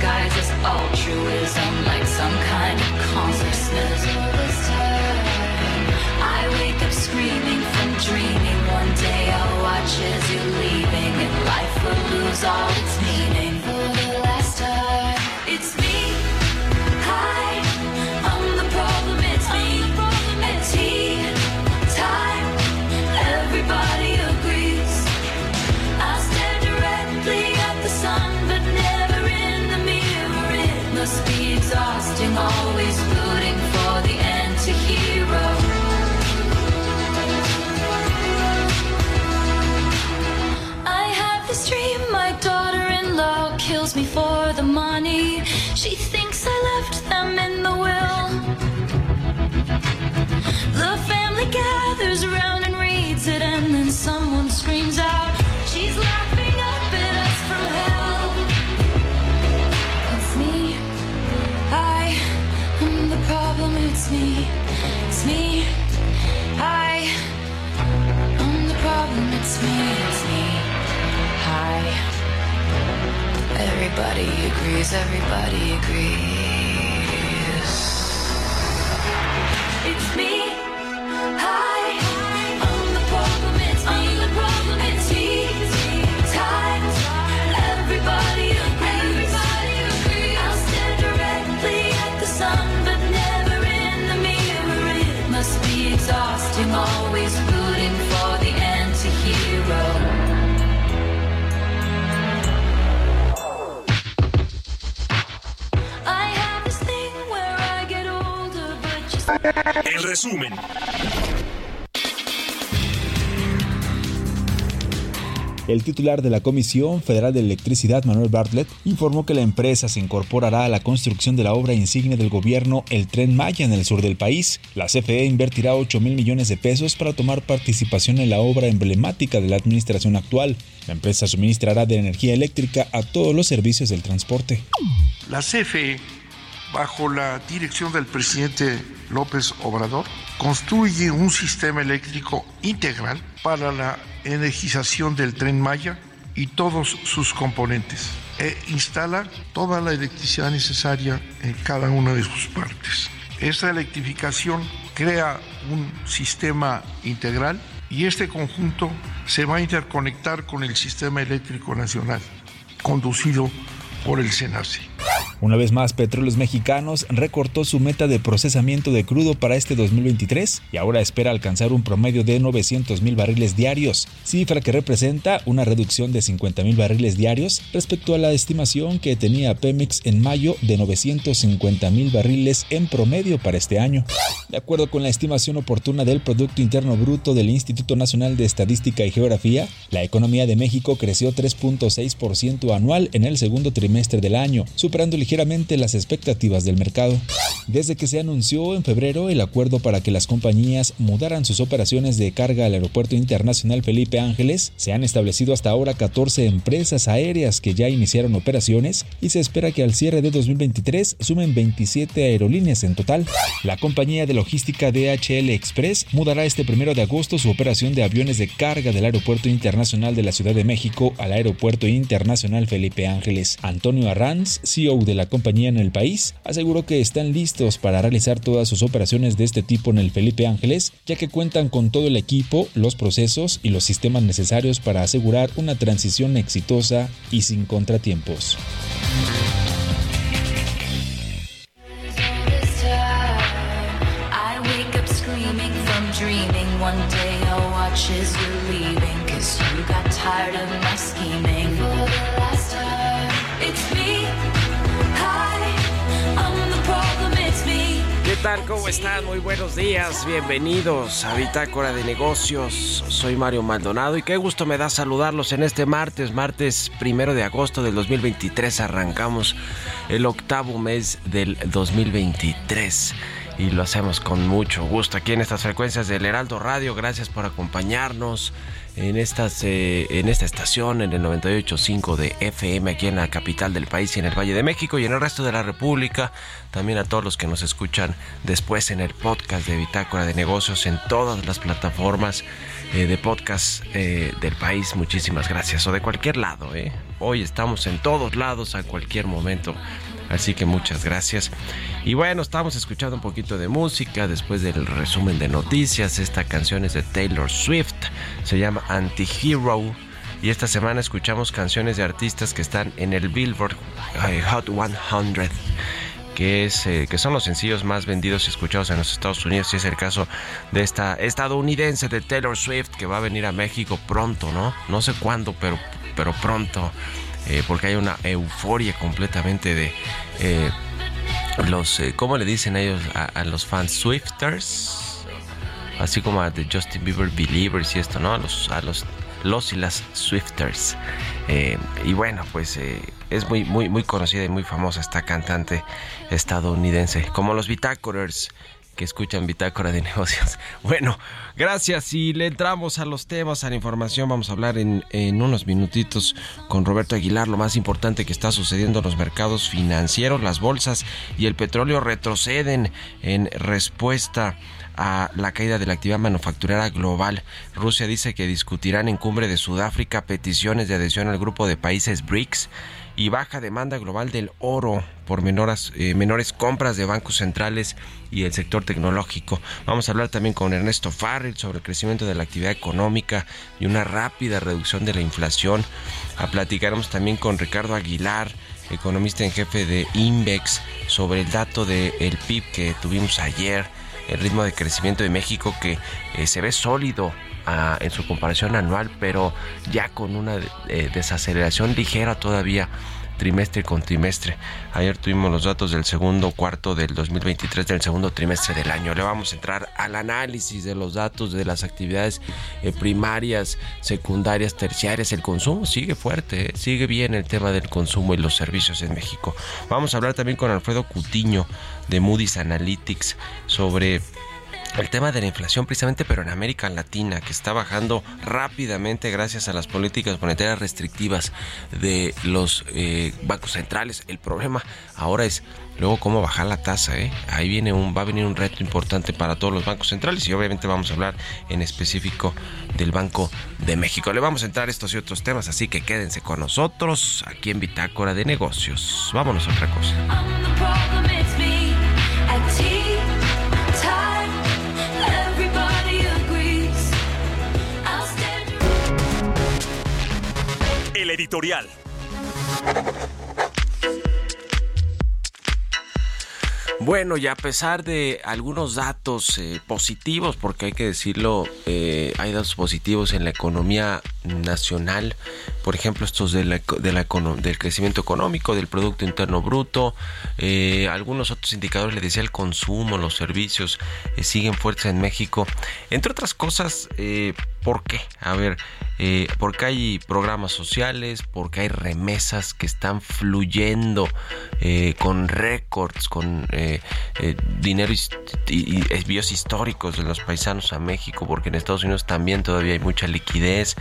disguise as altruism screams out, She's laughing up at us from hell. It's me. I am the problem. It's me. It's me. I am the problem. It's me. It's me. Hi. Everybody agrees. Everybody agrees. It's me. En resumen, El titular de la Comisión Federal de Electricidad, Manuel Bartlett, informó que la empresa se incorporará a la construcción de la obra insignia del gobierno, el Tren Maya, en el sur del país. La CFE invertirá 8 mil millones de pesos para tomar participación en la obra emblemática de la administración actual. La empresa suministrará de energía eléctrica a todos los servicios del transporte. La CFE, bajo la dirección del presidente López Obrador, construye un sistema eléctrico integral para la energización del tren Maya y todos sus componentes e instala toda la electricidad necesaria en cada una de sus partes. Esta electrificación crea un sistema integral y este conjunto se va a interconectar con el sistema eléctrico nacional conducido por el SENACE. Una vez más, Petróleos Mexicanos recortó su meta de procesamiento de crudo para este 2023 y ahora espera alcanzar un promedio de 900 mil barriles diarios, cifra que representa una reducción de 50 mil barriles diarios respecto a la estimación que tenía Pemex en mayo de 950 mil barriles en promedio para este año. De acuerdo con la estimación oportuna del Producto Interno Bruto del Instituto Nacional de Estadística y Geografía, la economía de México creció 3.6% anual en el segundo trimestre del año, superando ligeramente las expectativas del mercado. Desde que se anunció en febrero el acuerdo para que las compañías mudaran sus operaciones de carga al Aeropuerto Internacional Felipe Ángeles, se han establecido hasta ahora 14 empresas aéreas que ya iniciaron operaciones y se espera que al cierre de 2023 sumen 27 aerolíneas en total. La compañía de logística DHL Express mudará este primero de agosto su operación de aviones de carga del Aeropuerto Internacional de la Ciudad de México al Aeropuerto Internacional Felipe Ángeles. Antonio Arranz, CEO de la compañía en el país, aseguró que están listos para realizar todas sus operaciones de este tipo en el Felipe Ángeles, ya que cuentan con todo el equipo, los procesos y los sistemas necesarios para asegurar una transición exitosa y sin contratiempos. ¿Qué ¿Cómo están? Muy buenos días. Bienvenidos a Bitácora de Negocios. Soy Mario Maldonado y qué gusto me da saludarlos en este martes, martes primero de agosto del 2023. Arrancamos el octavo mes del 2023 y lo hacemos con mucho gusto aquí en estas frecuencias del Heraldo Radio. Gracias por acompañarnos en, estas, eh, en esta estación, en el 98.5 de FM, aquí en la capital del país y en el Valle de México y en el resto de la República. También a todos los que nos escuchan después en el podcast de Bitácora de Negocios, en todas las plataformas eh, de podcast eh, del país. Muchísimas gracias. O de cualquier lado. Hoy estamos en todos lados, a cualquier momento. Así que muchas gracias. Y bueno, estamos escuchando un poquito de música después del resumen de noticias. Esta canción es de Taylor Swift. Se llama Anti-Hero. Y esta semana escuchamos canciones de artistas que están en el Billboard eh, Hot 100. Que, es, eh, que son los sencillos más vendidos y escuchados en los Estados Unidos. Y es el caso de esta estadounidense de Taylor Swift que va a venir a México pronto, ¿no? No sé cuándo, pero, pero pronto. Eh, porque hay una euforia completamente de eh, los, eh, ¿cómo le dicen ellos a, los fans Swifters? Así como a de Justin Bieber Believers y esto, ¿no? A los, a los, los y las Swifters. y bueno, pues es muy, muy, muy conocida y muy famosa esta cantante estadounidense, como los Bitácorers que escuchan Bitácora de Negocios. Bueno, gracias y le entramos a los temas, a la información. Vamos a hablar en, en unos minutitos con Roberto Aguilar lo más importante que está sucediendo en los mercados financieros, las bolsas y el petróleo retroceden en respuesta a la caída de la actividad manufacturera global. Rusia dice que discutirán en cumbre de Sudáfrica peticiones de adhesión al grupo de países BRICS y baja demanda global del oro por menores, eh, menores compras de bancos centrales y el sector tecnológico. Vamos a hablar también con Ernesto Farrell sobre el crecimiento de la actividad económica y una rápida reducción de la inflación. A platicaremos también con Ricardo Aguilar, economista en jefe de Invex, sobre el dato del PIB que tuvimos ayer, el ritmo de crecimiento de México que eh, se ve sólido en su comparación anual, pero ya con una eh, desaceleración ligera todavía trimestre con trimestre. Ayer tuvimos los datos del segundo cuarto del 2023, del segundo trimestre del año. Le vamos a entrar al análisis de los datos de las actividades eh, primarias, secundarias, terciarias. El consumo sigue fuerte, eh, sigue bien el tema del consumo y los servicios en México. Vamos a hablar también con Alfredo Cutiño de Moody's Analytics sobre el tema de la inflación precisamente, pero en América Latina, que está bajando rápidamente gracias a las políticas monetarias restrictivas de los eh, bancos centrales. El problema ahora es luego cómo bajar la tasa. ¿eh? Ahí viene un, va a venir un reto importante para todos los bancos centrales y obviamente vamos a hablar en específico del Banco de México. Le vamos a entrar estos y otros temas, así que quédense con nosotros aquí en Bitácora de Negocios. Vámonos a otra cosa. Editorial. Bueno, y a pesar de algunos datos eh, positivos, porque hay que decirlo, eh, hay datos positivos en la economía nacional, por ejemplo, estos de la, del crecimiento económico, del Producto Interno Bruto, eh, algunos otros indicadores, le decía, el consumo, los servicios, siguen fuertes en México. Entre otras cosas, ¿por qué? A ver, eh, porque hay programas sociales, porque hay remesas que están fluyendo eh, con récords, con eh, dinero y, envíos históricos de los paisanos a México, porque en Estados Unidos también todavía hay mucha liquidez.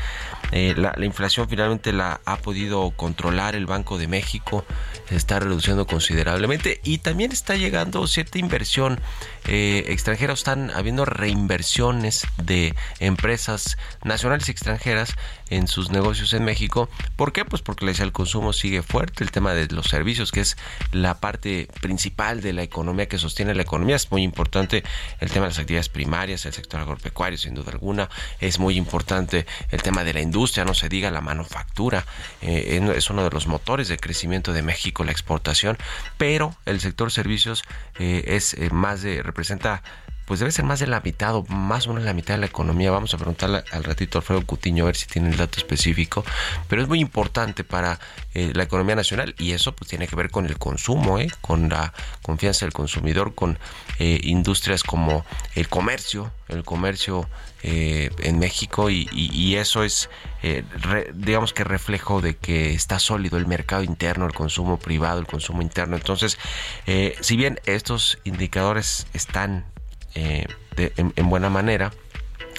La, la, inflación finalmente la ha podido controlar el Banco de México, se está reduciendo considerablemente y también está llegando cierta inversión extranjera, están habiendo reinversiones de empresas nacionales y extranjeras en sus negocios en México. ¿Por qué? Pues porque el consumo sigue fuerte, el tema de los servicios, que es la parte principal de la economía que sostiene la economía, es muy importante el tema de las actividades primarias, el sector agropecuario, sin duda alguna, es muy importante el tema de la industria, no se diga la manufactura, eh, es uno de los motores de crecimiento de México, la exportación, pero el sector servicios eh, es eh, más de, representa pues debe ser más de la mitad o más o menos la mitad de la economía. Vamos a preguntarle al ratito a Alfredo Cutiño a ver si tiene el dato específico, pero es muy importante para eh, la economía nacional y eso pues tiene que ver con el consumo, ¿eh? con la confianza del consumidor, con eh, industrias como el comercio, el comercio en México y, eso es, digamos que reflejo de que está sólido el mercado interno, el consumo privado, el consumo interno. Entonces, si bien estos indicadores están eh, en, buena manera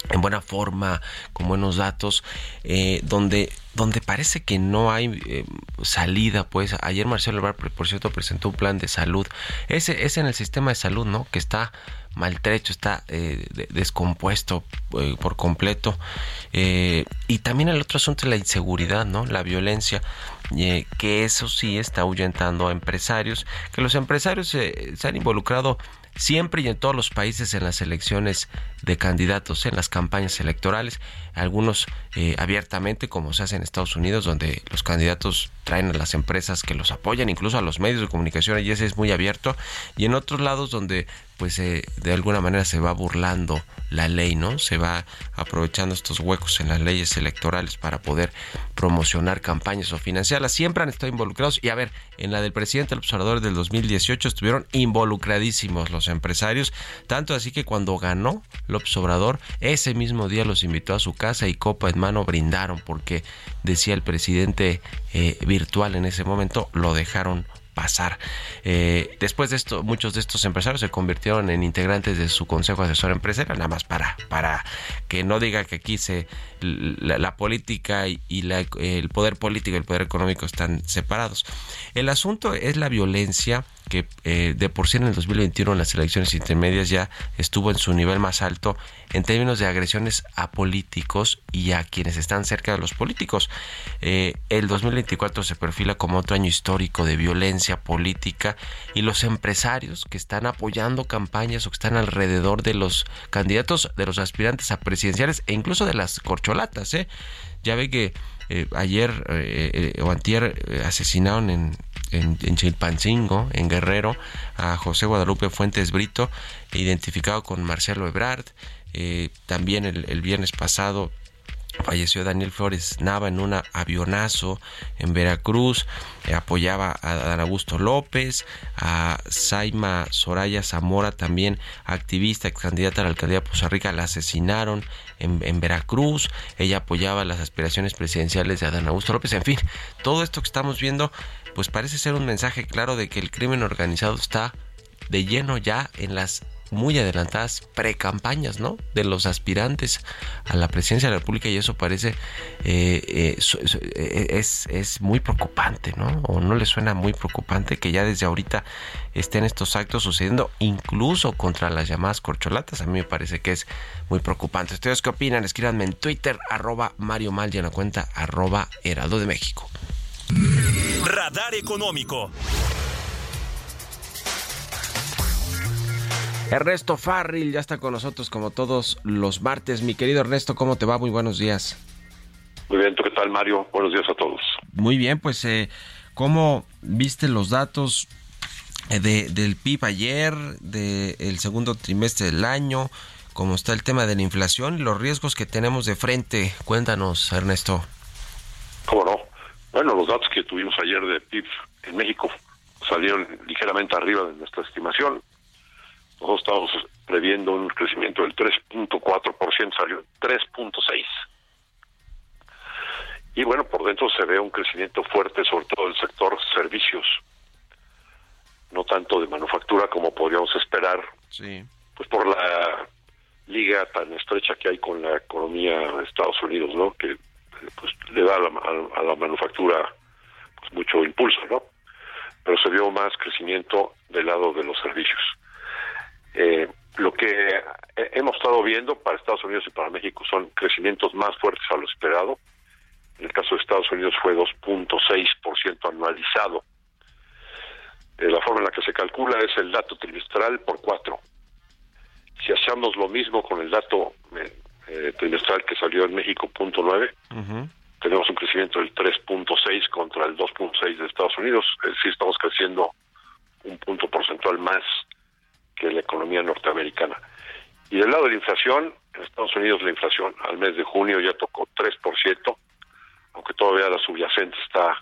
en buena forma, con buenos datos, eh, donde, donde parece que no hay eh, salida, pues ayer Marcelo Ebrard, por cierto, presentó un plan de salud, ese es en el sistema de salud, ¿no? Que está maltrecho, está descompuesto por completo. y también el otro asunto es la inseguridad, ¿no? La violencia. que eso sí está ahuyentando a empresarios, que los empresarios se han involucrado siempre y en todos los países en las elecciones de candidatos, en las campañas electorales, algunos eh, abiertamente, como se hace en Estados Unidos, donde los candidatos traen a las empresas que los apoyan, incluso a los medios de comunicación, y ese es muy abierto, y en otros lados donde pues eh, de alguna manera se va burlando la ley, ¿no? Se va aprovechando estos huecos en las leyes electorales para poder promocionar campañas o financiarlas. Siempre han estado involucrados y a ver, en la del presidente el observador del 2018 estuvieron involucradísimos los empresarios, tanto así que cuando ganó López Obrador, ese mismo día los invitó a su casa y copa en mano brindaron porque decía el presidente eh, virtual en ese momento, lo dejaron pasar. Eh, después de esto, muchos de estos empresarios se convirtieron en integrantes de su consejo asesor empresarial, nada más para, para que no diga que aquí se la, política y, el poder político y el poder económico están separados. El asunto es la violencia que eh, de por sí en el 2021 en las elecciones intermedias ya estuvo en su nivel más alto en términos de agresiones a políticos y a quienes están cerca de los políticos. Eh, el 2024 se perfila como otro año histórico de violencia política y los empresarios que están apoyando campañas o que están alrededor de los candidatos, de los aspirantes a presidenciales e incluso de las corcholatas. ¿eh? Ya ve que eh, ayer o antier asesinaron en, en, Chilpancingo, en Guerrero, a José Guadalupe Fuentes Brito, identificado con Marcelo Ebrard. también el, el, viernes pasado falleció Daniel Flores Nava en un avionazo en Veracruz, eh, apoyaba a Dan Augusto López, a Saima Soraya Zamora, también activista, ex candidata a la alcaldía de Poza Rica, la asesinaron en, en, Veracruz, ella apoyaba las aspiraciones presidenciales de Adán Augusto López, en fin, todo esto que estamos viendo, pues parece ser un mensaje claro de que el crimen organizado está de lleno ya en las muy adelantadas pre-campañas, ¿no? De los aspirantes a la presidencia de la República y eso parece eh, eh, eh, es, es muy preocupante, ¿no? O no le suena muy preocupante que ya desde ahorita estén estos actos sucediendo incluso contra las llamadas corcholatas. A mí me parece que es muy preocupante. ¿Ustedes qué opinan? Escríbanme en Twitter, arroba Mario Mal en la cuenta arroba Heraldo de México. Radar Económico. Ernesto Farril ya está con nosotros como todos los martes. Mi querido Ernesto, ¿cómo te va? Muy buenos días. Muy bien, ¿tú qué tal, Mario? Buenos días a todos. Muy bien, pues, eh, ¿cómo viste los datos eh, de, del PIB ayer, del segundo trimestre del año? ¿Cómo está el tema de la inflación y los riesgos que tenemos de frente? Cuéntanos, Ernesto. ¿Cómo no? Bueno, los datos que tuvimos ayer de PIB en México salieron ligeramente arriba de nuestra estimación nosotros estamos previendo un crecimiento del 3.4%, salió 3.6%. Y bueno, por dentro se ve un crecimiento fuerte, sobre todo del sector servicios, no tanto de manufactura como podríamos esperar, Sí. pues por la liga tan estrecha que hay con la economía de Estados Unidos, ¿no? Que pues le da a la, a- la manufactura pues, mucho impulso, ¿no? Pero se vio más crecimiento del lado de los servicios. Eh, lo que he- hemos estado viendo para Estados Unidos y para México son crecimientos más fuertes a lo esperado. En el caso de Estados Unidos fue 2.6% anualizado. Eh, la forma en la que se calcula es el dato trimestral por cuatro. Si hacemos lo mismo con el dato eh, trimestral que salió en México, punto nueve, tenemos un crecimiento del 3.6 contra el 2.6 de Estados Unidos, es decir, estamos creciendo un punto porcentual más que la economía norteamericana. Y del lado de la inflación, en Estados Unidos la inflación al mes de junio ya tocó 3%, aunque todavía la subyacente está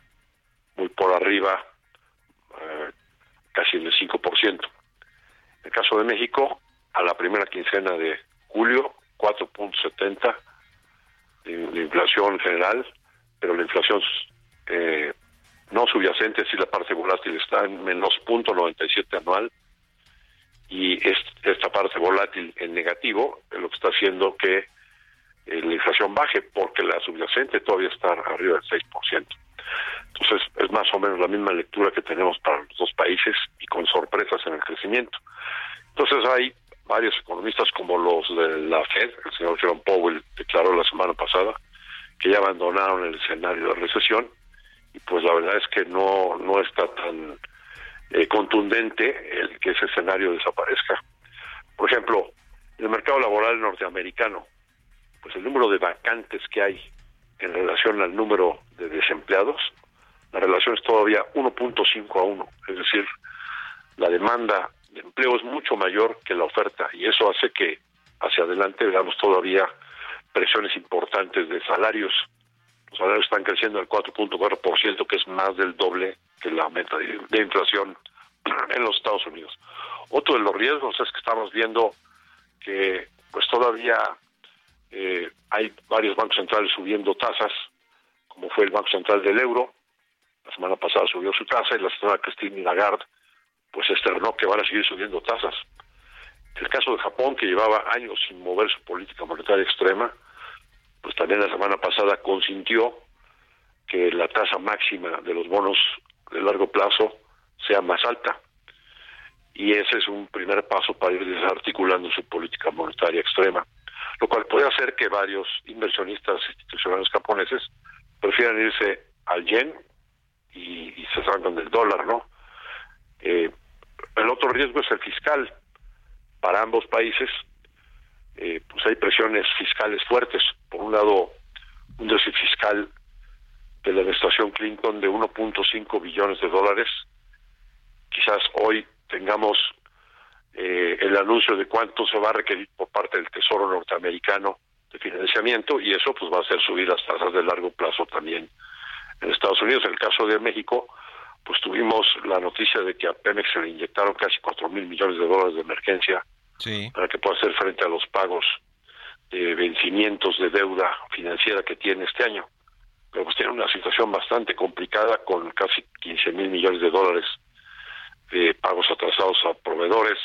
muy por arriba, eh, casi en el 5%. En el caso de México, a la primera quincena de julio, 4.70 de, inflación general, pero la inflación eh, no subyacente, si la parte volátil está en menos 0.97 anual, y es- esta parte volátil en negativo es lo que está haciendo que eh, la inflación baje, porque la subyacente todavía está arriba del 6%. Entonces, es más o menos la misma lectura que tenemos para los dos países y con sorpresas en el crecimiento. Entonces, hay varios economistas como los de la Fed, el señor Jerome Powell declaró la semana pasada que ya abandonaron el escenario de recesión y pues la verdad es que no, no está tan eh, contundente el que ese escenario desaparezca. Por ejemplo, el mercado laboral norteamericano, pues el número de vacantes que hay en relación al número de desempleados, la relación es todavía 1.5 a 1, es decir, la demanda de empleo es mucho mayor que la oferta y eso hace que hacia adelante veamos todavía presiones importantes de salarios. Los salarios están creciendo al 4.4%, que es más del doble que la meta de, inflación en los Estados Unidos. Otro de los riesgos es que estamos viendo que pues todavía eh, hay varios bancos centrales subiendo tasas, como fue el Banco Central del Euro, la semana pasada subió su tasa y la señora Christine Lagarde pues externó que van a seguir subiendo tasas. El caso de Japón, que llevaba años sin mover su política monetaria extrema, pues también la semana pasada consintió que la tasa máxima de los bonos de largo plazo sea más alta. Y ese es un primer paso para ir desarticulando su política monetaria extrema, lo cual puede hacer que varios inversionistas institucionales japoneses prefieran irse al yen y, y se salgan del dólar, ¿no? Eh, el otro riesgo es el fiscal. Para ambos países, eh, pues hay presiones fiscales fuertes. Por un lado, un déficit fiscal de la administración Clinton de 1.5 billones de dólares. Quizás hoy tengamos eh, el anuncio de cuánto se va a requerir por parte del Tesoro norteamericano de financiamiento y eso pues va a hacer subir las tasas de largo plazo también en Estados Unidos. En el caso de México, pues tuvimos la noticia de que a Pemex se le inyectaron casi cuatro mil millones de dólares de emergencia Sí. para que pueda hacer frente a los pagos de vencimientos de deuda financiera que tiene este año. Pero pues tiene una situación bastante complicada con casi 15 mil millones de dólares de pagos atrasados a proveedores,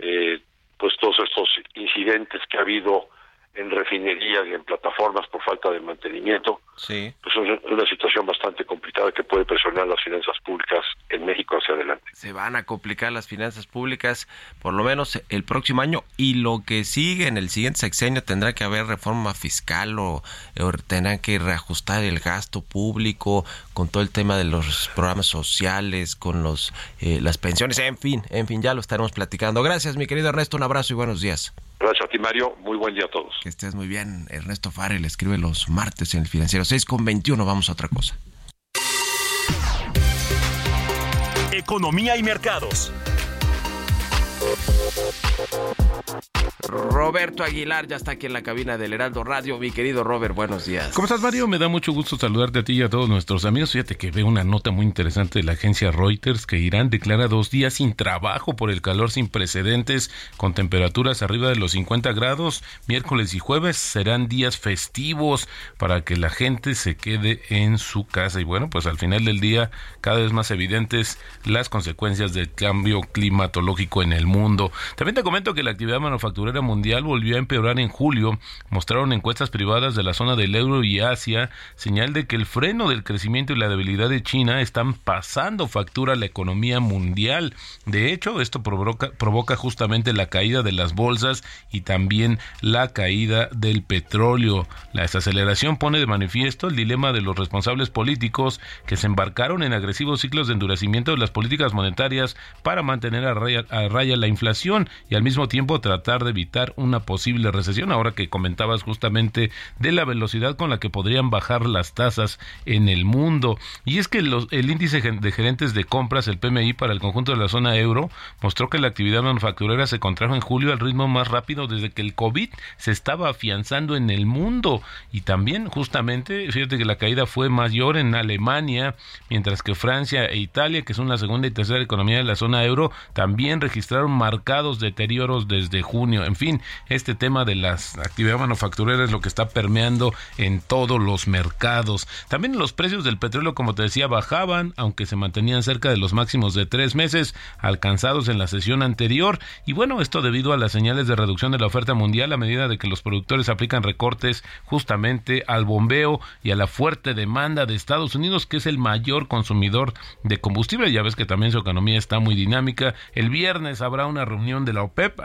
eh, pues todos estos incidentes que ha habido en refinerías y en plataformas por falta de mantenimiento, Sí. pues es una situación bastante complicada que puede presionar las finanzas públicas en México hacia adelante. se van a complicar las finanzas públicas por lo menos el próximo año y lo que sigue en el siguiente sexenio tendrá que haber reforma fiscal o, o tendrán que reajustar el gasto público con todo el tema de los programas sociales, con los eh, las pensiones, en fin, en fin, ya lo estaremos platicando. Gracias, mi querido Ernesto, un abrazo y buenos días. Gracias a ti, Mario. Muy buen día a todos. Que estés muy bien. Ernesto Farrell escribe los martes en el financiero 6 con 21. Vamos a otra cosa. Economía y mercados. Roberto Aguilar ya está aquí en la cabina del Heraldo Radio. Mi querido Robert, buenos días. ¿Cómo estás, Mario? Me da mucho gusto saludarte a ti y a todos nuestros amigos. Fíjate que veo una nota muy interesante de la agencia Reuters que Irán declara dos días sin trabajo por el calor sin precedentes con temperaturas arriba de los 50 grados. Miércoles y jueves serán días festivos para que la gente se quede en su casa. Y bueno, pues al final del día cada vez más evidentes las consecuencias del cambio climatológico en el mundo. También te comento que la actividad manufacturera mundial volvió a empeorar en julio, mostraron encuestas privadas de la zona del euro y Asia, señal de que el freno del crecimiento y la debilidad de China están pasando factura a la economía mundial. De hecho, esto provoca, provoca justamente la caída de las bolsas y también la caída del petróleo. La desaceleración pone de manifiesto el dilema de los responsables políticos que se embarcaron en agresivos ciclos de endurecimiento de las políticas monetarias para mantener a raya la inflación y al mismo tiempo tratar de evitar una posible recesión, ahora que comentabas justamente de la velocidad con la que podrían bajar las tasas en el mundo. Y es que el índice de gerentes de compras, el PMI para el conjunto de la zona euro, mostró que la actividad manufacturera se contrajo en julio al ritmo más rápido desde que el COVID se estaba afianzando en el mundo. Y también justamente, fíjate que la caída fue mayor en Alemania, mientras que Francia e Italia, que son la segunda y tercera economía de la zona euro, también registraron marcados deterioros desde junio. En fin, este tema de las actividades manufactureras es lo que está permeando en todos los mercados. También los precios del petróleo, como te decía, bajaban, aunque se mantenían cerca de los máximos de tres meses alcanzados en la sesión anterior. Y bueno, esto debido a las señales de reducción de la oferta mundial a medida de que los productores aplican recortes justamente al bombeo y a la fuerte demanda de Estados Unidos, que es el mayor consumidor de combustible. Ya ves que también su economía está muy dinámica. El viernes habrá una reunión de la OPEP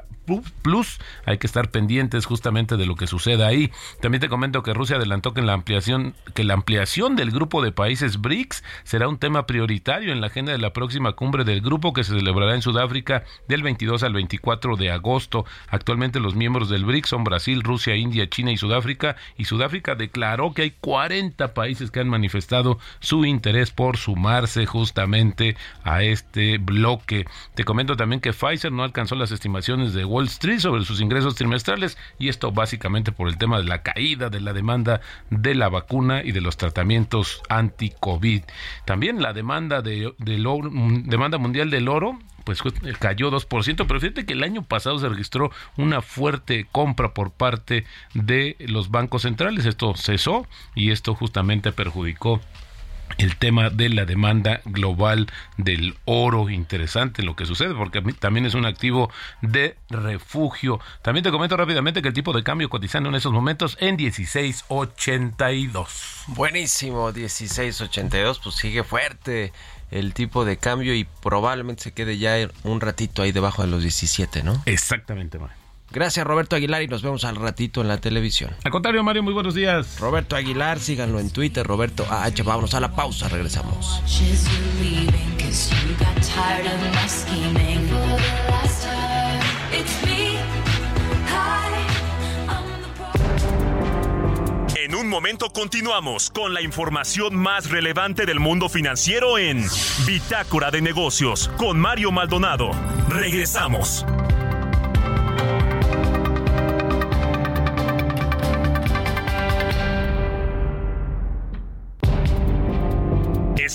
Plus. Hay que estar pendientes justamente de lo que suceda ahí. También te comento que Rusia adelantó que la ampliación que la ampliación del grupo de países BRICS será un tema prioritario en la agenda de la próxima cumbre del grupo que se celebrará en Sudáfrica del 22 al 24 de agosto. Actualmente los miembros del BRICS son Brasil, Rusia, India, China y Sudáfrica y Sudáfrica declaró que hay 40 países que han manifestado su interés por sumarse justamente a este bloque. Te comento también que Pfizer no alcanzó las estimaciones de Wall Street sobre sus ingresos trimestrales y esto básicamente por el tema de la caída de la demanda de la vacuna y de los tratamientos anti-COVID. También la demanda de, demanda mundial del oro pues cayó 2%, pero fíjate que el año pasado se registró una fuerte compra por parte de los bancos centrales. Esto cesó y esto justamente perjudicó el tema de la demanda global del oro. Interesante lo que sucede porque también es un activo de refugio. También te comento rápidamente que el tipo de cambio cotizando en esos momentos en 16.82. Buenísimo, 16.82, pues sigue fuerte el tipo de cambio y probablemente se quede ya un ratito ahí debajo de los 17, ¿no? Exactamente, Mario. Gracias Roberto Aguilar y nos vemos al ratito en la televisión. Al contrario, Mario, muy buenos días. Roberto Aguilar, síganlo en Twitter, Roberto AH. Vámonos a la pausa, regresamos. En un momento continuamos con la información más relevante del mundo financiero en Bitácora de Negocios con Mario Maldonado. Regresamos.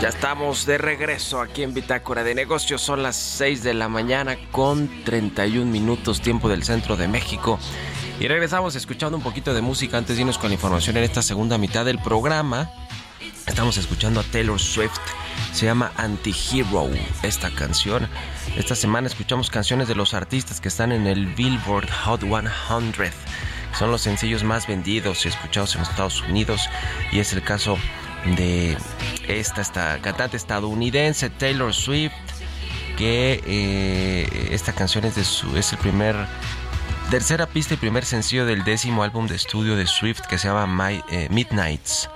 Ya estamos de regreso aquí en Bitácora de Negocios. Son las 6 de la mañana con 31 minutos tiempo del centro de México. Y regresamos escuchando un poquito de música antes de irnos con la información en esta segunda mitad del programa. Estamos escuchando a Taylor Swift. Se llama Anti-Hero esta canción. Esta semana escuchamos canciones de los artistas que están en el Billboard Hot 100. Son los sencillos más vendidos y escuchados en Estados Unidos. Y es el caso de esta, esta cantante estadounidense Taylor Swift. Que eh, esta canción es, de su, es el primer tercera pista y primer sencillo del décimo álbum de estudio de Swift que se llama My, eh, Midnights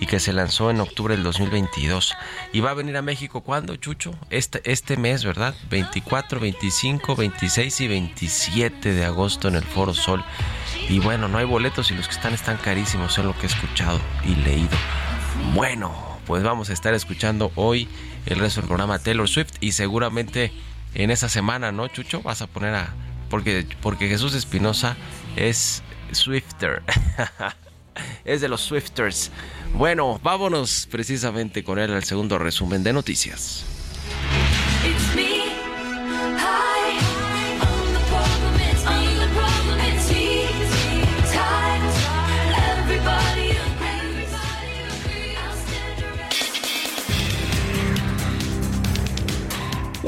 y que se lanzó en octubre del 2022. Y va a venir a México cuando, Chucho? Este, este mes, ¿verdad? 24, 25, 26 y 27 de agosto en el Foro Sol. Y bueno, no hay boletos y los que están están carísimos, es lo que he escuchado y leído. Bueno, pues vamos a estar escuchando hoy el resto del programa Taylor Swift y seguramente en esa semana, ¿no, Chucho? Vas a poner a porque, porque Jesús Espinosa es Swifter. es de los Swifters. Bueno, vámonos precisamente con él al segundo resumen de noticias.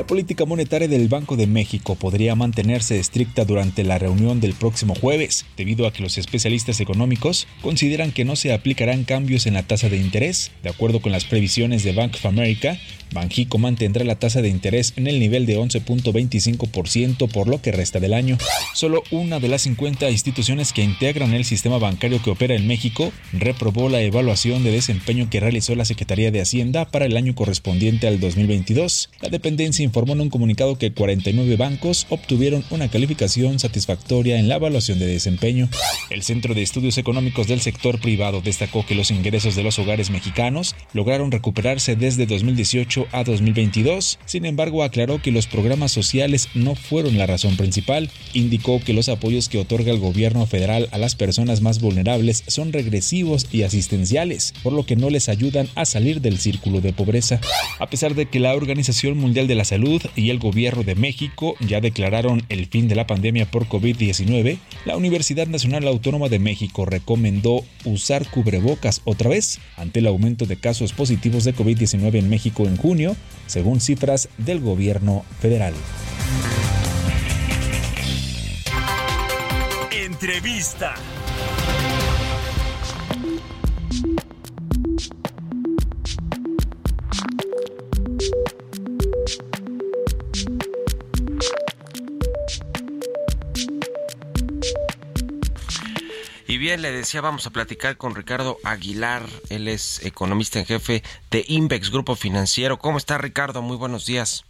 La política monetaria del Banco de México podría mantenerse estricta durante la reunión del próximo jueves, debido a que los especialistas económicos consideran que no se aplicarán cambios en la tasa de interés. De acuerdo con las previsiones de Bank of America, Banjico mantendrá la tasa de interés en el nivel de 11.25% por lo que resta del año. Solo una de las 50 instituciones que integran el sistema bancario que opera en México reprobó la evaluación de desempeño que realizó la Secretaría de Hacienda para el año correspondiente al 2022. La dependencia informó en un comunicado que 49 bancos obtuvieron una calificación satisfactoria en la evaluación de desempeño. El Centro de Estudios Económicos del Sector Privado destacó que los ingresos de los hogares mexicanos lograron recuperarse desde 2018 a 2022. Sin embargo, aclaró que los programas sociales no fueron la razón principal. Indicó que los apoyos que otorga el gobierno federal a las personas más vulnerables son regresivos y asistenciales, por lo que no les ayudan a salir del círculo de pobreza. A pesar de que la Organización Mundial de la Salud y el gobierno de México ya declararon el fin de la pandemia por COVID-19, la Universidad Nacional Autónoma de México recomendó usar cubrebocas otra vez ante el aumento de casos positivos de COVID-19 en México en junio según cifras del gobierno federal. Entrevista. Bien, le decía, vamos a platicar con Ricardo Aguilar. Él es economista en jefe de Invex Grupo Financiero. ¿Cómo está, Ricardo? Muy buenos días.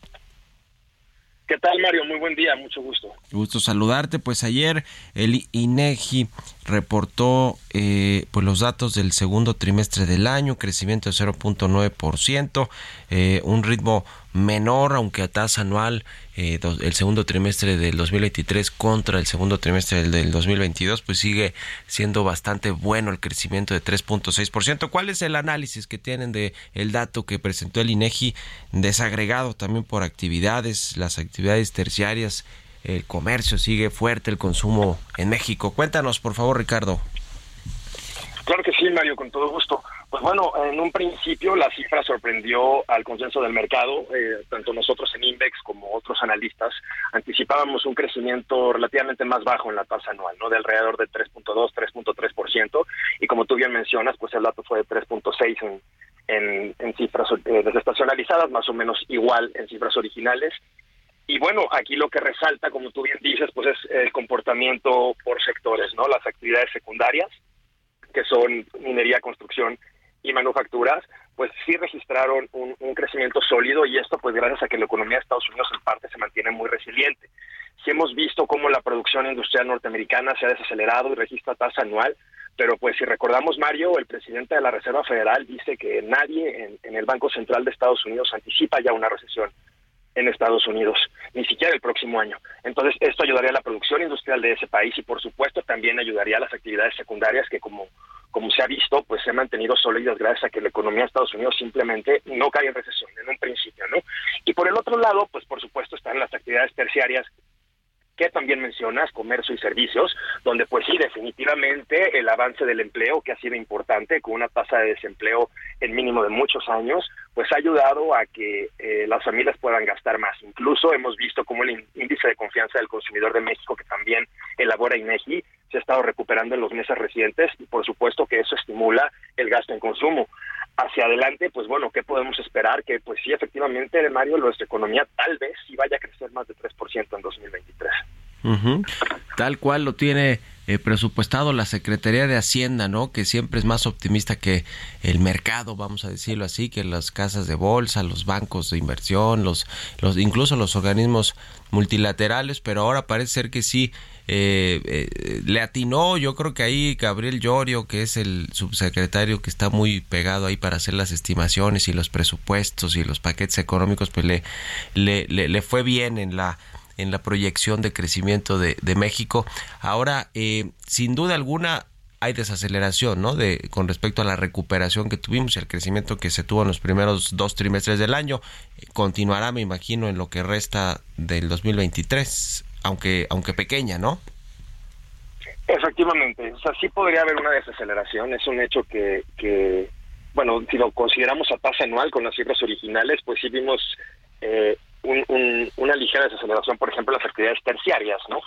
¿Qué tal, Mario? Muy buen día, mucho gusto. Gusto saludarte. Pues ayer el INEGI reportó eh, pues los datos del segundo trimestre del año, crecimiento de 0.9%, eh, un ritmo menor, aunque a tasa anual eh, el segundo trimestre del 2023 contra el segundo trimestre del, 2022, pues sigue siendo bastante bueno el crecimiento de 3.6%. ¿Cuál es el análisis que tienen de el dato que presentó el INEGI desagregado también por actividades, las actividades terciarias? El comercio sigue fuerte, el consumo en México. Cuéntanos, por favor, Ricardo. Claro que sí, Mario, con todo gusto. Pues bueno, en un principio la cifra sorprendió al consenso del mercado, eh, tanto nosotros en Index como otros analistas anticipábamos un crecimiento relativamente más bajo en la tasa anual, ¿no? De alrededor de 3.2, 3.3%, y como tú bien mencionas, pues el dato fue de 3.6 en, en, en cifras eh, desestacionalizadas, más o menos igual en cifras originales, y bueno, aquí lo que resalta, como tú bien dices, pues es el comportamiento por sectores, ¿no? Las actividades secundarias, que son minería, construcción y manufacturas, pues sí registraron un, crecimiento sólido y esto pues gracias a que la economía de Estados Unidos en parte se mantiene muy resiliente. Sí hemos visto cómo la producción industrial norteamericana se ha desacelerado y registra tasa anual, pero pues si recordamos Mario, el presidente de la Reserva Federal dice que nadie en, en el Banco Central de Estados Unidos anticipa ya una recesión en Estados Unidos, ni siquiera el próximo año. Entonces, esto ayudaría a la producción industrial de ese país y, por supuesto, también ayudaría a las actividades secundarias que, como, como se ha visto, pues se han mantenido sólidas gracias a que la economía de Estados Unidos simplemente no cae en recesión en un principio, ¿no? Y por el otro lado, pues por supuesto están las actividades terciarias que también mencionas, comercio y servicios, donde pues sí, definitivamente el avance del empleo, que ha sido importante, con una tasa de desempleo en mínimo de muchos años, pues ha ayudado a que eh, las familias puedan gastar más. Incluso hemos visto cómo el índice de confianza del consumidor de México, que también elabora INEGI, se ha estado recuperando en los meses recientes y por supuesto que eso estimula el gasto en consumo. Hacia adelante, pues bueno, ¿qué podemos esperar? Que pues sí, efectivamente, Mario, nuestra economía tal vez sí vaya a crecer más de 3% en 2023. Tal cual lo tiene eh, presupuestado la Secretaría de Hacienda, ¿no? Que siempre es más optimista que el mercado, vamos a decirlo así, que las casas de bolsa, los bancos de inversión, los, los incluso los organismos multilaterales, pero ahora parece ser que sí eh, eh, le atinó, yo creo que ahí Gabriel Llorio, que es el subsecretario que está muy pegado ahí para hacer las estimaciones y los presupuestos y los paquetes económicos, pues le, le, le fue bien en la en la proyección de crecimiento de, México. Ahora, eh, sin duda alguna, hay desaceleración, ¿no? De, con respecto a la recuperación que tuvimos y el crecimiento que se tuvo en los primeros dos trimestres del año. Continuará, me imagino, en lo que resta del 2023, aunque, aunque pequeña, ¿no? Efectivamente, o sea, sí podría haber una desaceleración, es un hecho que, que bueno, si lo consideramos a tasa anual con las cifras originales, pues sí vimos eh, una ligera desaceleración, por ejemplo, las actividades terciarias, ¿no?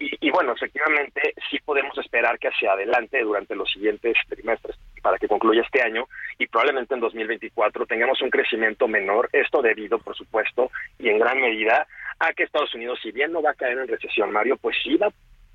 Y, bueno, efectivamente sí podemos esperar que hacia adelante durante los siguientes trimestres, para que concluya este año, y probablemente en 2024 tengamos un crecimiento menor, esto debido, por supuesto, y en gran medida a que Estados Unidos, si bien no va a caer en recesión, Mario, pues sí va a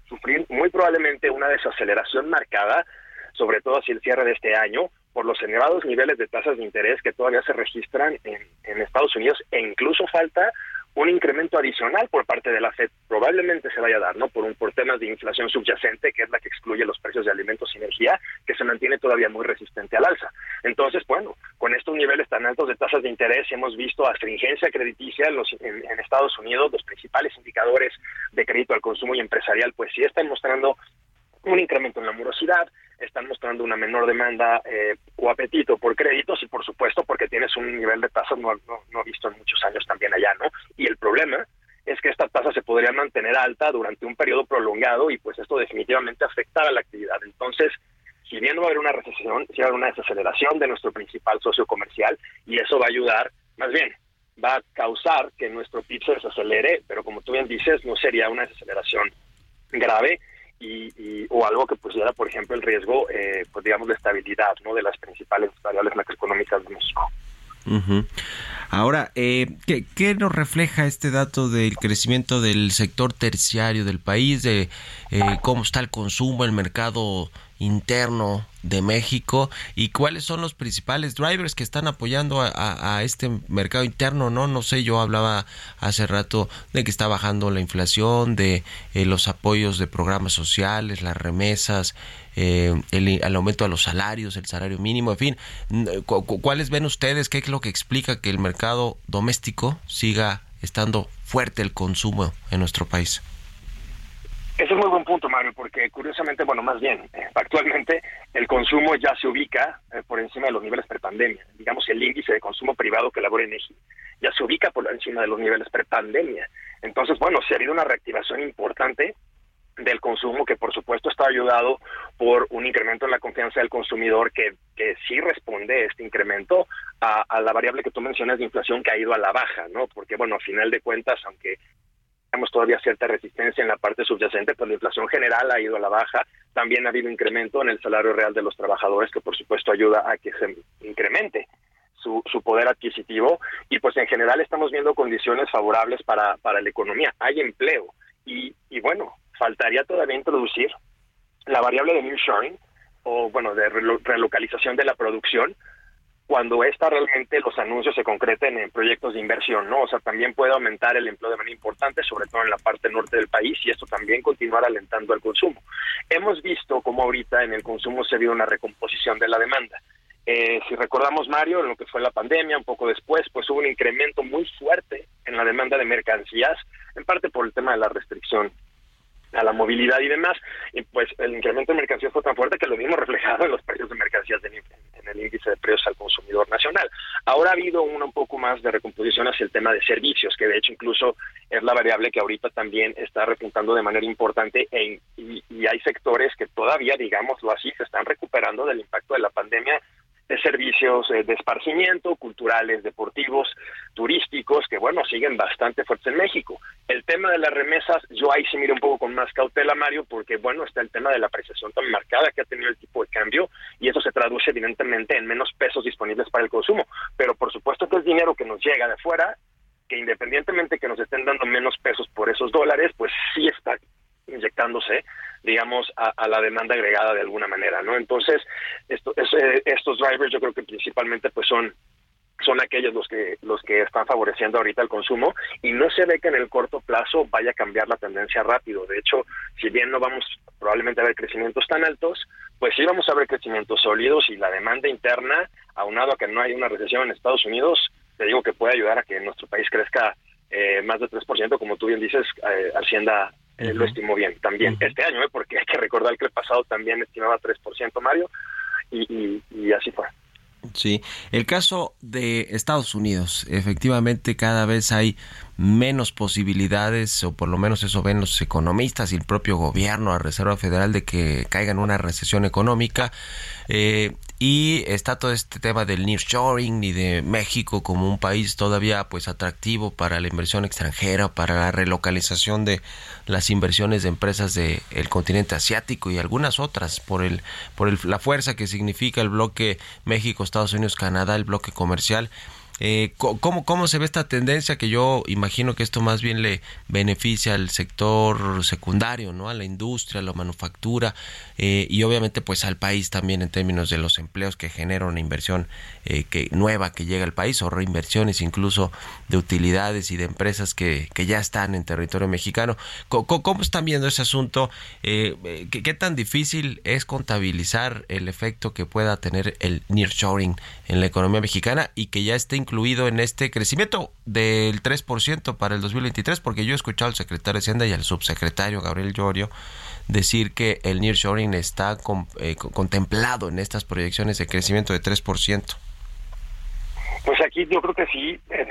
sufrir muy probablemente una desaceleración marcada, sobre todo hacia el cierre de este año, por los elevados niveles de tasas de interés que todavía se registran en, Estados Unidos e incluso falta un incremento adicional por parte de la Fed probablemente se vaya a dar, ¿no? Por un por temas de inflación subyacente, que es la que excluye los precios de alimentos y energía, que se mantiene todavía muy resistente al alza. Entonces, bueno, con estos niveles tan altos de tasas de interés hemos visto astringencia crediticia en, los, en, en Estados Unidos, los principales indicadores de crédito al consumo y empresarial, pues sí están mostrando un incremento en la morosidad, están mostrando una menor demanda eh, o apetito por créditos y por supuesto porque tienes un nivel de tasas no, no, visto en muchos años también allá, ¿no? Y el problema es que esta tasa se podría mantener alta durante un periodo prolongado y pues esto definitivamente afectará la actividad. Entonces, si bien va a haber una recesión, si va a haber una desaceleración de nuestro principal socio comercial y eso va a ayudar, más bien, va a causar que nuestro PIB se desacelere, pero como tú bien dices, no sería una desaceleración grave, y, o algo que pusiera, por ejemplo, el riesgo, eh, pues digamos, de estabilidad ¿no? de las principales variables macroeconómicas de México. Ahora, eh, ¿qué, ¿qué, nos refleja este dato del crecimiento del sector terciario del país, de eh, cómo está el consumo, el mercado interno de México y cuáles son los principales drivers que están apoyando a, este mercado interno, ¿no? No sé, yo hablaba hace rato de que está bajando la inflación, de eh, los apoyos de programas sociales, las remesas, eh, el, aumento de los salarios, el salario mínimo, en fin. ¿Cuáles ven ustedes? ¿Qué es lo que explica que el mercado doméstico siga estando fuerte el consumo en nuestro país? Ese es muy buen punto, Mario, porque curiosamente, bueno, más bien, eh, actualmente el consumo ya se ubica eh, por encima de los niveles prepandemia. Digamos, el índice de consumo privado que elabora EGI ya se ubica por encima de los niveles prepandemia. Entonces, bueno, se ha habido una reactivación importante del consumo que por supuesto está ayudado por un incremento en la confianza del consumidor que, que sí responde este incremento a, la variable que tú mencionas de inflación que ha ido a la baja, ¿no? Porque bueno, a final de cuentas, aunque tenemos todavía cierta resistencia en la parte subyacente, pues la inflación general ha ido a la baja. También ha habido incremento en el salario real de los trabajadores, que por supuesto ayuda a que se incremente su, su poder adquisitivo. Y pues en general estamos viendo condiciones favorables para, para la economía. Hay empleo. Y, y bueno, faltaría todavía introducir la variable de new shoring o bueno, de relocalización de la producción, cuando esta realmente los anuncios se concreten en proyectos de inversión, ¿no? O sea, también puede aumentar el empleo de manera importante, sobre todo en la parte norte del país, y esto también continuar alentando el consumo. Hemos visto cómo ahorita en el consumo se ha habido una recomposición de la demanda. Eh, si recordamos, Mario, en lo que fue la pandemia, un poco después, pues hubo un incremento muy fuerte en la demanda de mercancías, en parte por el tema de la restricción a la movilidad y demás, y pues el incremento de mercancías fue tan fuerte que lo vimos reflejado en los precios de mercancías en, el índice de precios al consumidor nacional. Ahora ha habido un poco más de recomposición hacia el tema de servicios, que de hecho incluso es la variable que ahorita también está repuntando de manera importante e, y, y hay sectores que todavía, digámoslo así, se están recuperando del impacto de la pandemia de servicios eh, de esparcimiento, culturales, deportivos, turísticos, que bueno, siguen bastante fuertes en México. El tema de las remesas, yo ahí sí miro un poco con más cautela, Mario, porque bueno, está el tema de la apreciación tan marcada que ha tenido el tipo de cambio y eso se traduce evidentemente en menos pesos disponibles para el consumo. Pero por supuesto que es dinero que nos llega de fuera, que independientemente que nos estén dando menos pesos por esos dólares, pues sí está inyectándose digamos, a, la demanda agregada de alguna manera, ¿no? Entonces, esto, eh, estos drivers yo creo que principalmente pues son son aquellos los que los que están favoreciendo ahorita el consumo y no se ve que en el corto plazo vaya a cambiar la tendencia rápido. De hecho, si bien no vamos probablemente a ver crecimientos tan altos, pues sí vamos a ver crecimientos sólidos y la demanda interna, aunado a que no hay una recesión en Estados Unidos, te digo que puede ayudar a que nuestro país crezca eh, más de 3%, como tú bien dices, eh, Hacienda eh, lo estimó bien también este año, ¿eh? porque hay que recordar que el pasado también estimaba 3%, Mario, y, y, así fue. Sí, el caso de Estados Unidos, efectivamente cada vez hay menos posibilidades, o por lo menos eso ven los economistas y el propio gobierno, la Reserva Federal, de que caiga en una recesión económica. Eh, y está todo este tema del nearshoring y de México como un país todavía pues atractivo para la inversión extranjera, para la relocalización de las inversiones de empresas del continente asiático y algunas otras por el por el, la fuerza que significa el bloque México, Estados Unidos, Canadá, el bloque comercial. Eh, ¿cómo, ¿Cómo se ve esta tendencia que yo imagino que esto más bien le beneficia al sector secundario, ¿no? a la industria, a la manufactura eh, y obviamente pues al país también en términos de los empleos que genera una inversión eh, que nueva que llega al país o reinversiones incluso de utilidades y de empresas que, que ya están en territorio mexicano? ¿Cómo, están viendo ese asunto? ¿qué, ¿qué, tan difícil es contabilizar el efecto que pueda tener el nearshoring en la economía mexicana y que ya esté incluido en este crecimiento del 3% para el 2023, porque yo he escuchado al secretario de Hacienda y al subsecretario Gabriel Llorio decir que el nearshoring está eh, contemplado en estas proyecciones de crecimiento de 3%. Pues aquí yo creo que sí, eh,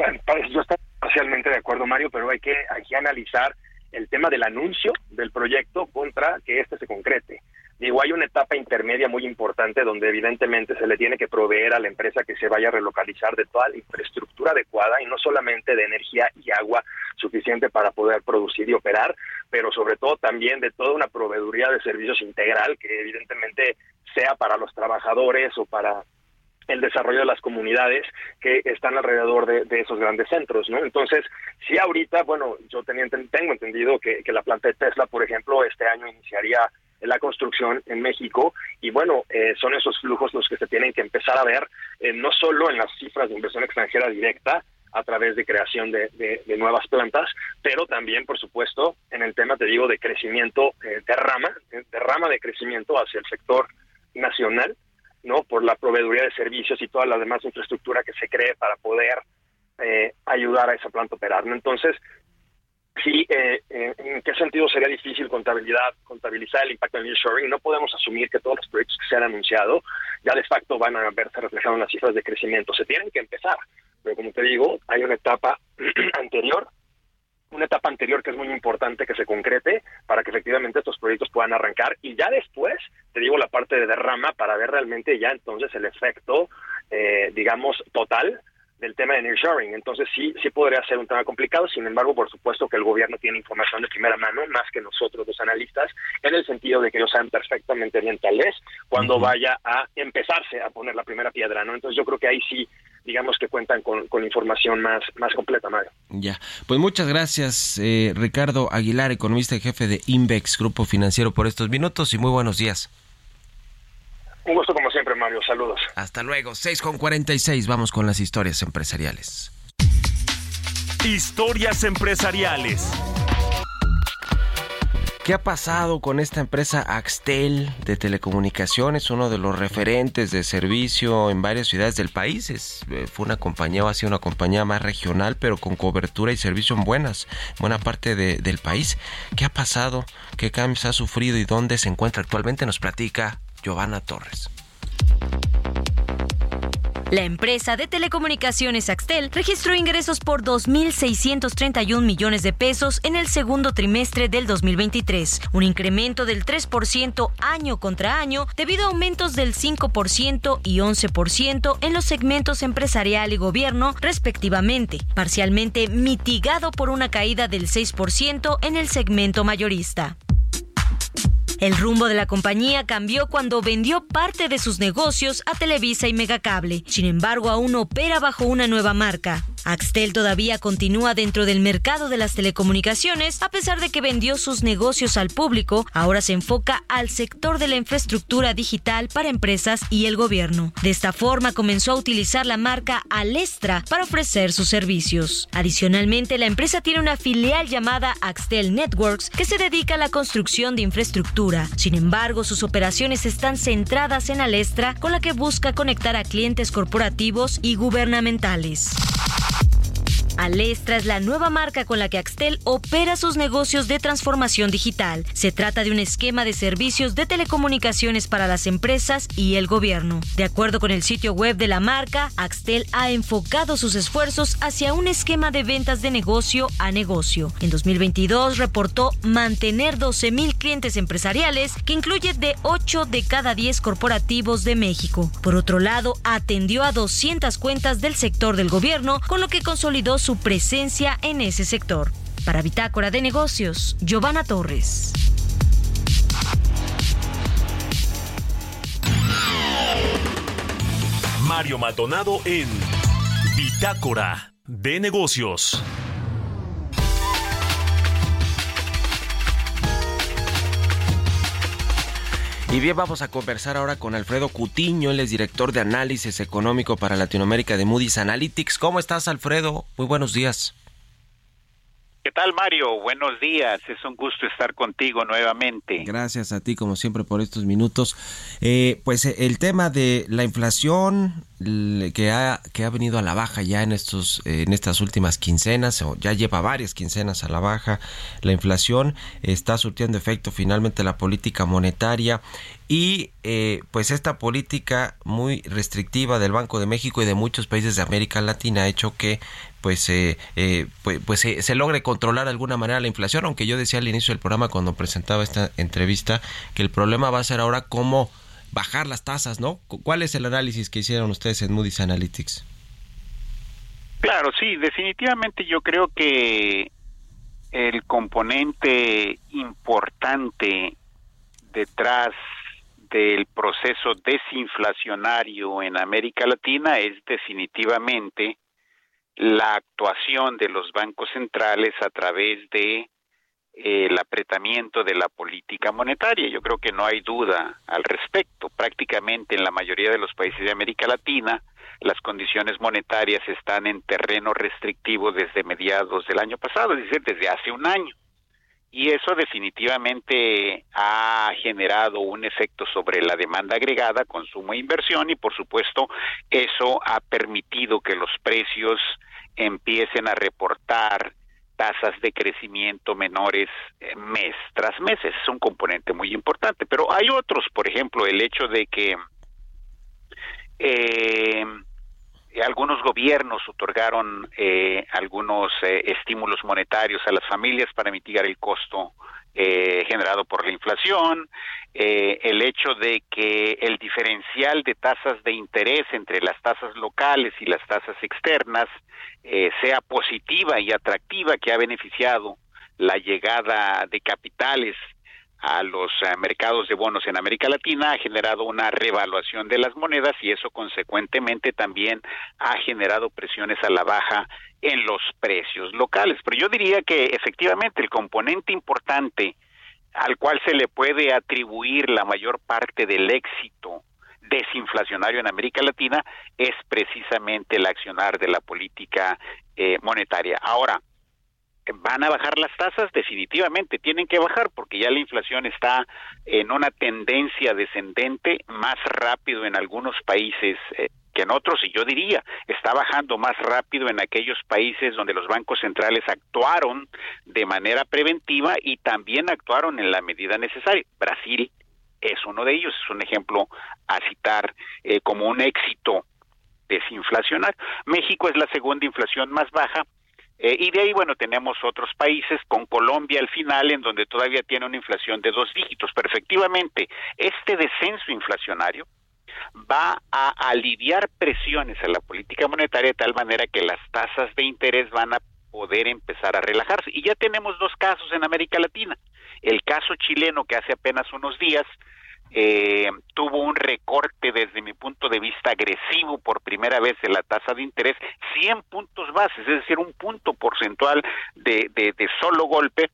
yo estoy parcialmente de acuerdo, Mario, pero hay que, hay que analizar el tema del anuncio del proyecto contra que este se concrete. Digo, hay una etapa intermedia muy importante donde evidentemente se le tiene que proveer a la empresa que se vaya a relocalizar de toda la infraestructura adecuada y no solamente de energía y agua suficiente para poder producir y operar, pero sobre todo también de toda una proveeduría de servicios integral que evidentemente sea para los trabajadores o para el desarrollo de las comunidades que están alrededor de, esos grandes centros, ¿no? Entonces, si ahorita, bueno, yo tenía, tengo entendido que, que la planta de Tesla, por ejemplo, este año iniciaría la construcción en México y bueno, eh, son esos flujos los que se tienen que empezar a ver, eh, no solo en las cifras de inversión extranjera directa, a través de creación de, nuevas plantas, pero también, por supuesto, en el tema, te digo, de crecimiento eh, de rama, de rama de crecimiento hacia el sector nacional, ¿no? Por la proveeduría de servicios y toda la demás infraestructura que se cree para poder ayudar a esa planta a operar. Entonces, Sí, eh, eh, ¿en qué sentido sería difícil contabilidad, contabilizar el impacto del nearshoring? No podemos asumir que todos los proyectos que se han anunciado ya de facto van a verse reflejados en las cifras de crecimiento. Se tienen que empezar, pero como te digo, hay una etapa anterior, una etapa anterior que es muy importante que se concrete para que efectivamente estos proyectos puedan arrancar y ya después, te digo, la parte de derrama para ver realmente ya entonces el efecto, eh, digamos, total del tema de nearshoring. Entonces sí, sí podría ser un tema complicado, sin embargo, por supuesto que el gobierno tiene información de primera mano, más que nosotros los analistas, en el sentido de que ellos saben perfectamente bien tal vez cuando vaya a empezarse a poner la primera piedra, ¿no? Entonces yo creo que ahí sí digamos que cuentan con, con información más, más completa, Mario. Ya, pues muchas gracias, eh, Ricardo Aguilar, economista y jefe de Invex, Grupo Financiero, por estos minutos y muy buenos días. Un gusto como siempre, Mario. Saludos. Hasta luego. 6 con 46. Vamos con las historias empresariales. Historias empresariales. ¿Qué ha pasado con esta empresa Axtel de telecomunicaciones, uno de los referentes de servicio en varias ciudades del país? Es, eh, fue una compañía o ha sido una compañía más regional, pero con cobertura y servicio en buenas, buena parte del país. ¿Qué ha pasado? ¿Qué cambios ha sufrido y dónde se encuentra actualmente? Nos platica Giovanna Torres. La empresa de telecomunicaciones Axtel registró ingresos por 2.631 millones de pesos en el segundo trimestre del 2023, un incremento del 3% año contra año debido a aumentos del 5% y 11% en los segmentos empresarial y gobierno respectivamente, parcialmente mitigado por una caída del 6% en el segmento mayorista. El rumbo de la compañía cambió cuando vendió parte de sus negocios a Televisa y Megacable. Sin embargo, aún opera bajo una nueva marca. Axtel todavía continúa dentro del mercado de las telecomunicaciones, a pesar de que vendió sus negocios al público, ahora se enfoca al sector de la infraestructura digital para empresas y el gobierno. De esta forma comenzó a utilizar la marca Alestra para ofrecer sus servicios. Adicionalmente, la empresa tiene una filial llamada Axtel Networks que se dedica a la construcción de infraestructura. Sin embargo, sus operaciones están centradas en Alestra, con la que busca conectar a clientes corporativos y gubernamentales. Alestra es la nueva marca con la que Axtel opera sus negocios de transformación digital. Se trata de un esquema de servicios de telecomunicaciones para las empresas y el gobierno. De acuerdo con el sitio web de la marca, Axtel ha enfocado sus esfuerzos hacia un esquema de ventas de negocio a negocio. En 2022 reportó mantener 12.000 clientes empresariales, que incluye de 8 de cada 10 corporativos de México. Por otro lado, atendió a 200 cuentas del sector del gobierno, con lo que consolidó su presencia en ese sector. Para Bitácora de Negocios, Giovanna Torres. Mario Maldonado en Bitácora de Negocios. Y bien, vamos a conversar ahora con Alfredo Cutiño, él es director de análisis económico para Latinoamérica de Moody's Analytics. ¿Cómo estás, Alfredo? Muy buenos días. ¿Qué tal, Mario? Buenos días. Es un gusto estar contigo nuevamente. Gracias a ti, como siempre, por estos minutos. Eh, pues eh, el tema de la inflación que ha, que ha venido a la baja ya en, estos, en estas últimas quincenas, o ya lleva varias quincenas a la baja, la inflación está surtiendo efecto finalmente la política monetaria y eh, pues esta política muy restrictiva del Banco de México y de muchos países de América Latina ha hecho que pues, eh, eh, pues, pues se logre controlar de alguna manera la inflación, aunque yo decía al inicio del programa cuando presentaba esta entrevista que el problema va a ser ahora cómo bajar las tasas, ¿no? ¿Cuál es el análisis que hicieron ustedes en Moody's Analytics? Claro, sí, definitivamente yo creo que el componente importante detrás del proceso desinflacionario en América Latina es definitivamente la actuación de los bancos centrales a través de eh, el apretamiento de la política monetaria. Yo creo que no hay duda al respecto. Prácticamente en la mayoría de los países de América Latina las condiciones monetarias están en terreno restrictivo desde mediados del año pasado, es decir, desde hace un año y eso definitivamente ha generado un efecto sobre la demanda agregada, consumo e inversión y por supuesto eso ha permitido que los precios empiecen a reportar tasas de crecimiento menores eh, mes tras mes. es un componente muy importante, pero hay otros, por ejemplo, el hecho de que eh, algunos gobiernos otorgaron eh, algunos eh, estímulos monetarios a las familias para mitigar el costo eh, generado por la inflación, el hecho de que el diferencial de tasas de interés entre las tasas locales y las tasas externas sea positiva y atractiva, que ha beneficiado la llegada de capitales a los eh, mercados de bonos en América Latina ha generado una revaluación de las monedas y eso consecuentemente también ha generado presiones a la baja en los precios locales. Pero yo diría que efectivamente el componente importante al cual se le puede atribuir la mayor parte del éxito desinflacionario en América Latina es precisamente el accionar de la política eh, monetaria. Ahora, ¿Van a bajar las tasas? Definitivamente tienen que bajar porque ya la inflación está en una tendencia descendente más rápido en algunos países eh, que en otros, y yo diría, está bajando más rápido en aquellos países donde los bancos centrales actuaron de manera preventiva y también actuaron en la medida necesaria. Brasil es uno de ellos, es un ejemplo a citar eh, como un éxito desinflacionario. México es la segunda inflación más baja, eh, y de ahí, bueno, tenemos otros países, con Colombia al final, en donde todavía tiene una inflación de dos dígitos. Pero efectivamente, este descenso inflacionario va a aliviar presiones a la política monetaria de tal manera que las tasas de interés van a poder empezar a relajarse. Y ya tenemos dos casos en América Latina. El caso chileno, que hace apenas unos días eh, tuvo un recorte desde mi punto de vista agresivo por primera vez en la tasa de interés, 100 puntos bases, es decir, un punto porcentual de, de, de solo golpe,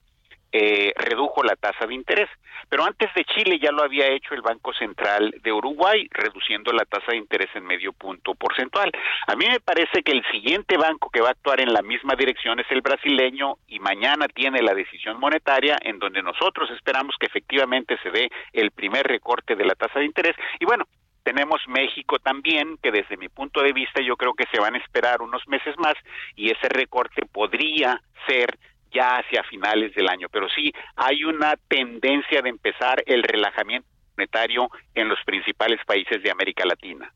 eh, redujo la tasa de interés. Pero antes de Chile ya lo había hecho el Banco Central de Uruguay, reduciendo la tasa de interés en medio punto porcentual. A mí me parece que el siguiente banco que va a actuar en la misma dirección es el brasileño y mañana tiene la decisión monetaria en donde nosotros esperamos que efectivamente se dé el primer recorte de la tasa de interés. Y bueno, tenemos México también, que desde mi punto de vista yo creo que se van a esperar unos meses más y ese recorte podría ser ya hacia finales del año. Pero sí, hay una tendencia de empezar el relajamiento monetario en los principales países de América Latina.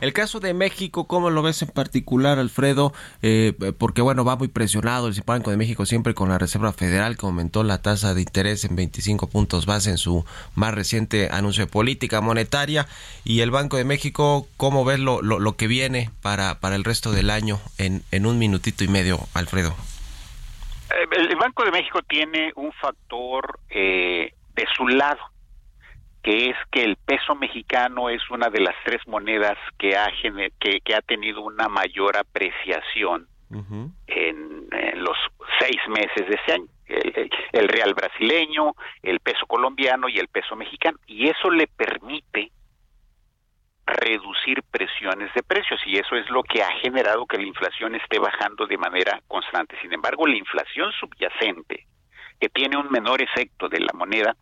El caso de México, ¿cómo lo ves en particular, Alfredo? Eh, porque, bueno, va muy presionado el Banco de México siempre con la Reserva Federal, que aumentó la tasa de interés en 25 puntos base en su más reciente anuncio de política monetaria. Y el Banco de México, ¿cómo ves lo, que viene para, el resto del año en un minutito y medio, Alfredo? El Banco de México tiene un factor eh, de su lado, que es que el peso mexicano es una de las tres monedas que ha, que, que ha tenido una mayor apreciación en, los seis meses de ese año. el real brasileño, el peso colombiano y el peso mexicano. Y eso le permite reducir presiones de precios y eso es lo que ha generado que la inflación esté bajando de manera constante. Sin embargo, la inflación subyacente, que tiene un menor efecto de la moneda,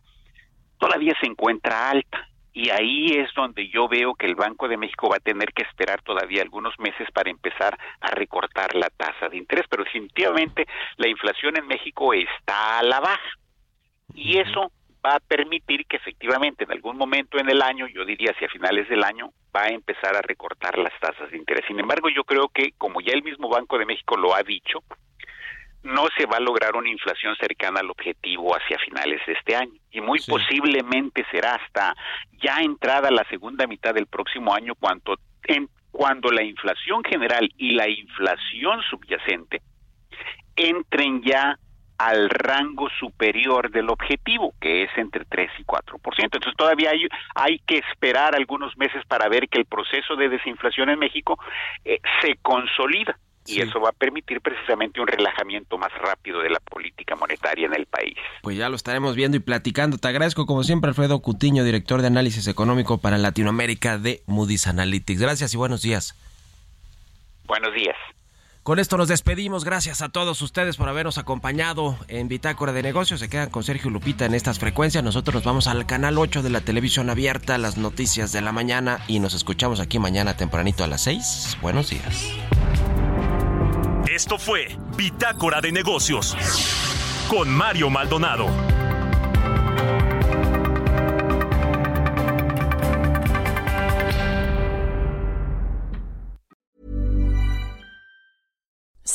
todavía se encuentra alta. Y ahí es donde yo veo que el Banco de México va a tener que esperar todavía algunos meses para empezar a recortar la tasa de interés. Pero definitivamente la inflación en México está a la baja. Y eso va a permitir que efectivamente en algún momento en el año, yo diría hacia finales del año, va a empezar a recortar las tasas de interés. Sin embargo, yo creo que, como ya el mismo Banco de México lo ha dicho, no se va a lograr una inflación cercana al objetivo hacia finales de este año. Y muy posiblemente será hasta ya entrada la segunda mitad del próximo año cuando, en, cuando la inflación general y la inflación subyacente entren ya al rango superior del objetivo, que es entre 3 y 4%. Entonces todavía hay, hay que esperar algunos meses para ver que el proceso de desinflación en México eh, se consolida y eso va a permitir precisamente un relajamiento más rápido de la política monetaria en el país. Pues ya lo estaremos viendo y platicando. Te agradezco como siempre Alfredo Cutiño, director de análisis económico para Latinoamérica de Moody's Analytics. Gracias y buenos días. Buenos días. Con esto nos despedimos. Gracias a todos ustedes por habernos acompañado en Bitácora de Negocios. Se quedan con Sergio Lupita en estas frecuencias. Nosotros nos vamos al canal 8 de la televisión abierta, las noticias de la mañana y nos escuchamos aquí mañana tempranito a las 6. Buenos días. Esto fue Bitácora de Negocios con Mario Maldonado.